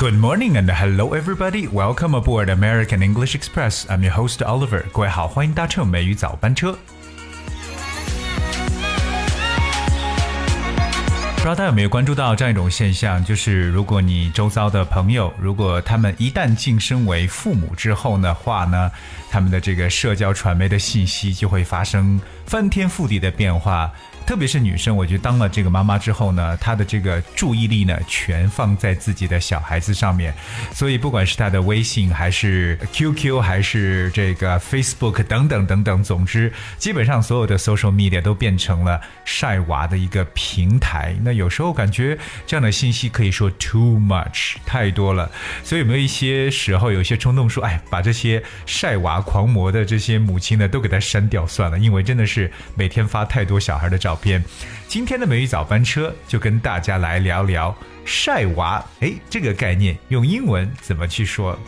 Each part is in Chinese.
Good morning and hello everybody. Welcome aboard American English Express. I'm your host Oliver. 各位好，欢迎搭乘美语早班车。不知道大家有没有关注到这样一种现象，就是如果你周遭的朋友，如果他们一旦晋升为父母之后的话呢，他们的这个社交传媒的信息就会发生翻天覆地的变化。特别是女生，我觉得当了这个妈妈之后呢，她的这个注意力呢，全放在自己的小孩子上面，所以不管是她的微信，还是 QQ，还是这个 Facebook 等等等等，总之，基本上所有的 social media 都变成了晒娃的一个平台。那有时候感觉这样的信息可以说 too much 太多了，所以有没有一些时候有些冲动说，哎，把这些晒娃狂魔的这些母亲呢，都给他删掉算了，因为真的是每天发太多小孩的照。片，片今天的美语早班车就跟大家来聊聊晒娃。哎，这个概念用英文怎么去说？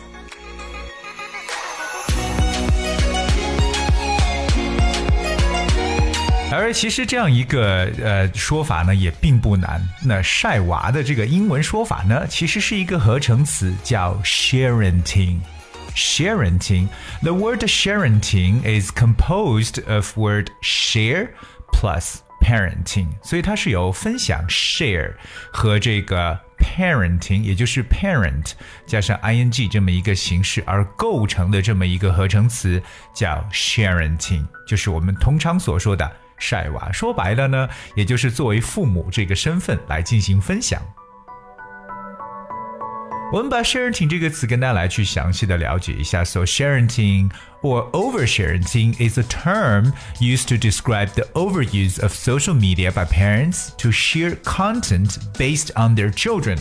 而其实这样一个呃说法呢，也并不难。那晒娃的这个英文说法呢，其实是一个合成词，叫 sharenting。sharenting。The word sharenting is composed of word share plus parenting，所以它是由分享 share 和这个 parenting，也就是 parent 加上 ing 这么一个形式而构成的这么一个合成词，叫 sharenting，就是我们通常所说的晒娃。说白了呢，也就是作为父母这个身份来进行分享。我们把 sharing 这个词跟大家来去详细的了解一下。So sharing or oversharing is a term used to describe the overuse of social media by parents to share content based on their children.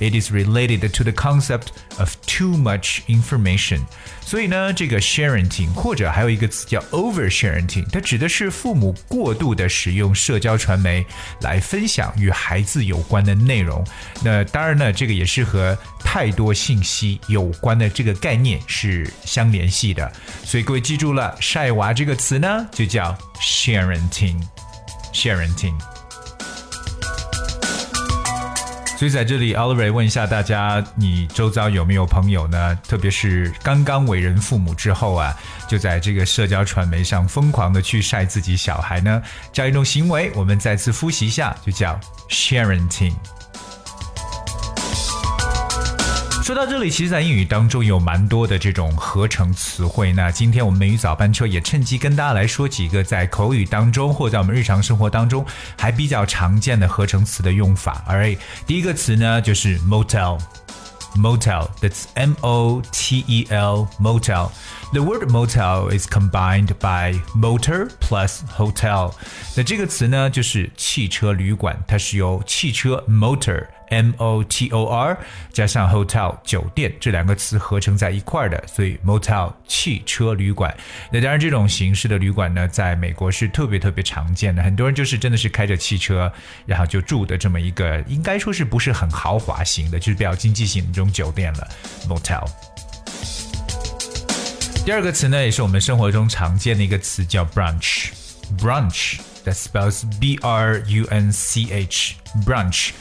It is related to the concept of too much information。所以呢，这个 sharing 或者还有一个词叫 oversharing，它指的是父母过度的使用社交传媒来分享与孩子有关的内容。那当然呢，这个也是和太多信息有关的这个概念是相联系的。所以各位记住了，晒娃这个词呢，就叫 sharing，sharing。所以在这里，Oliver 问一下大家：你周遭有没有朋友呢？特别是刚刚为人父母之后啊，就在这个社交传媒上疯狂的去晒自己小孩呢？这样一种行为，我们再次复习一下，就叫 sharing。说到这里，其实，在英语当中有蛮多的这种合成词汇。那今天我们美语早班车也趁机跟大家来说几个在口语当中或在我们日常生活当中还比较常见的合成词的用法。而第一个词呢，就是 motel，motel，that's M O T E L，motel。The word motel is combined by motor plus hotel。那这个词呢，就是汽车旅馆，它是由汽车 motor。M O T O R 加上 hotel 酒店这两个词合成在一块儿的，所以 motel 汽车旅馆。那当然，这种形式的旅馆呢，在美国是特别特别常见的。很多人就是真的是开着汽车，然后就住的这么一个，应该说是不是很豪华型的，就是比较经济型的这种酒店了。motel。第二个词呢，也是我们生活中常见的一个词，叫 brunch。brunch that spells B R U N C H brunch。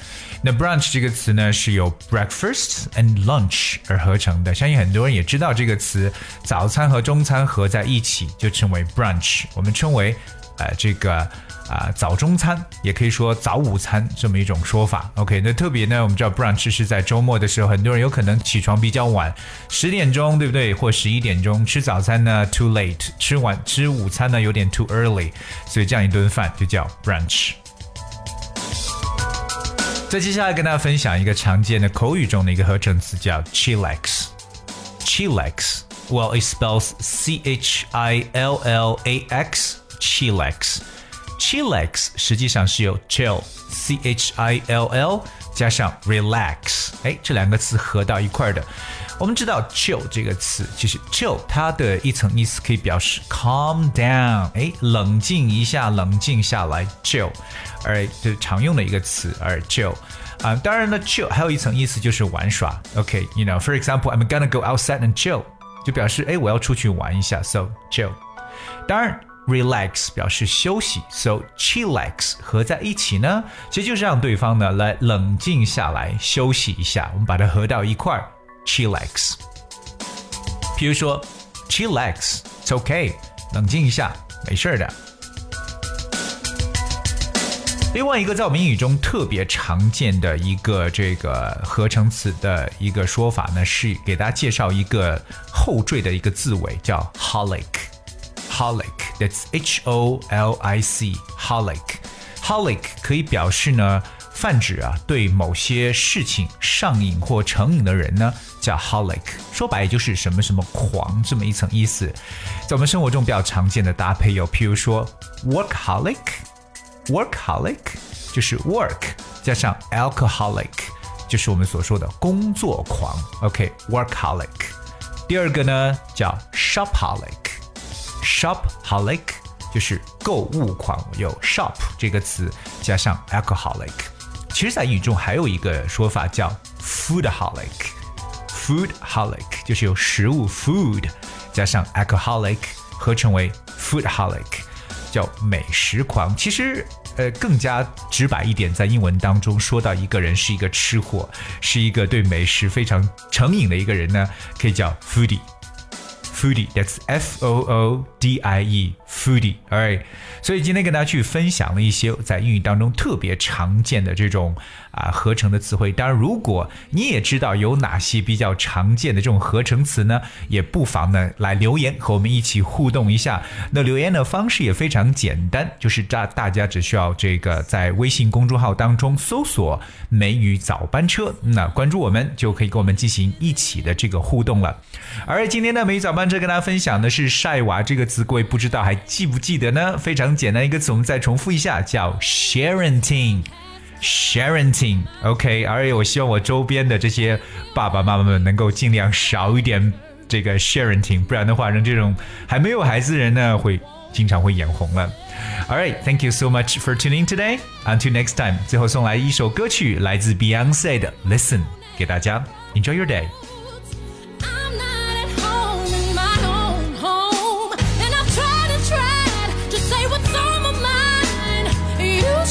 那 brunch 这个词呢，是由 breakfast and lunch 而合成的。相信很多人也知道这个词，早餐和中餐合在一起就称为 brunch。我们称为呃这个 啊早中餐，也可以说早午餐这么一种说法。OK，那特别呢，我们知道 brunch 是在周末的时候，很多人有可能起床比较晚，十点钟对不对？或十一点钟吃早餐呢，too late；吃晚吃午餐呢，有点 too early。所以这样一顿饭就叫 brunch。再接下来跟大家分享一个常见的口语中的一个合成词，叫 chillax。chillax。Well, it spells C H I L L A X. Chillax. Chillax 实际上是由 chill C H I L L 加上 relax，哎，这两个词合到一块儿的。我们知道 chill 这个词，其实 chill 它的一层意思可以表示 calm down，哎，冷静一下，冷静下来，chill，而这是常用的一个词，而 chill。啊，当然呢，chill 还有一层意思就是玩耍。OK，you、know for example，I'm gonna go outside and chill，就表示哎我要出去玩一下，so chill。当然。Relax 表示休息，so chillax 合在一起呢，其实就是让对方呢来冷静下来休息一下。我们把它合到一块儿，chillax。比如说，chillax，it's okay，冷静一下，没事儿的。另外一个在我们英语中特别常见的一个这个合成词的一个说法呢，是给大家介绍一个后缀的一个字尾，叫 holic。holic，that's H O L I C holic。holic 可以表示呢，泛指啊对某些事情上瘾或成瘾的人呢，叫 holic。说白也就是什么什么狂这么一层意思。在我们生活中比较常见的搭配有，譬如说 workaholic。workaholic 就是 work 加上 alcoholic，就是我们所说的工作狂。OK，workaholic。第二个呢叫 shopaholic 就是购物狂，有 shop 这个词加上 alcoholic。其实，在英语中还有一个说法叫 foodaholic。foodaholic 就是由食物 food 加上 alcoholic 合成为 foodaholic，叫美食狂。其实，呃，更加直白一点，在英文当中说到一个人是一个吃货，是一个对美食非常成瘾的一个人呢，可以叫 foodie。Foodie，that's F O O D I E，foodie，alright。所以今天跟大家去分享了一些在英语当中特别常见的这种啊合成的词汇。当然，如果你也知道有哪些比较常见的这种合成词呢，也不妨呢来留言和我们一起互动一下。那留言的方式也非常简单，就是大大家只需要这个在微信公众号当中搜索“美语早班车”，那关注我们就可以跟我们进行一起的这个互动了。而今天的美语早班车跟大家分享的是“晒娃”这个词，各位不知道还记不记得呢？非常。简单一个词，我们再重复一下，叫 sharenting。sharenting，OK，而且我希望我周边的这些爸爸妈妈们能够尽量少一点这个 sharenting，不然的话，让这种还没有孩子的人呢，会经常会眼红了。All right，thank you so much for tuning today. Until next time，最后送来一首歌曲，来自 Beyonce 的 Listen，给大家 Enjoy your day。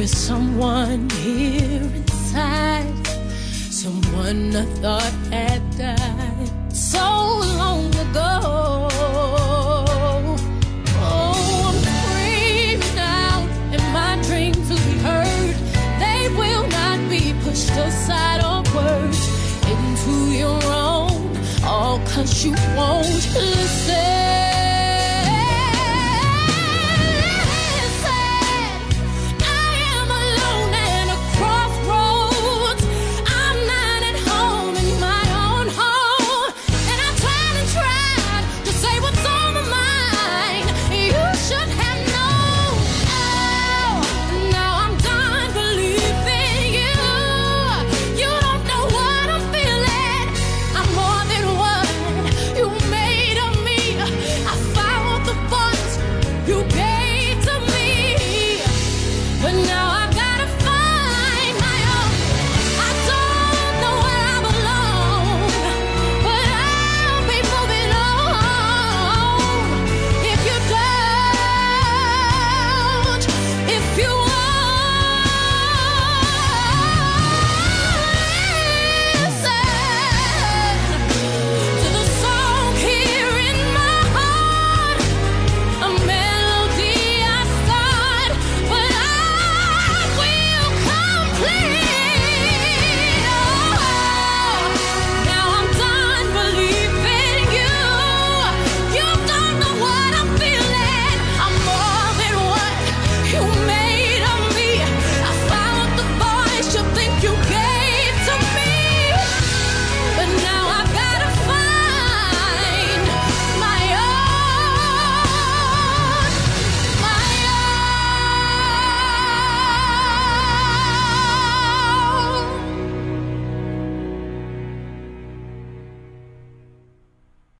is someone here inside, someone I thought had died so long ago.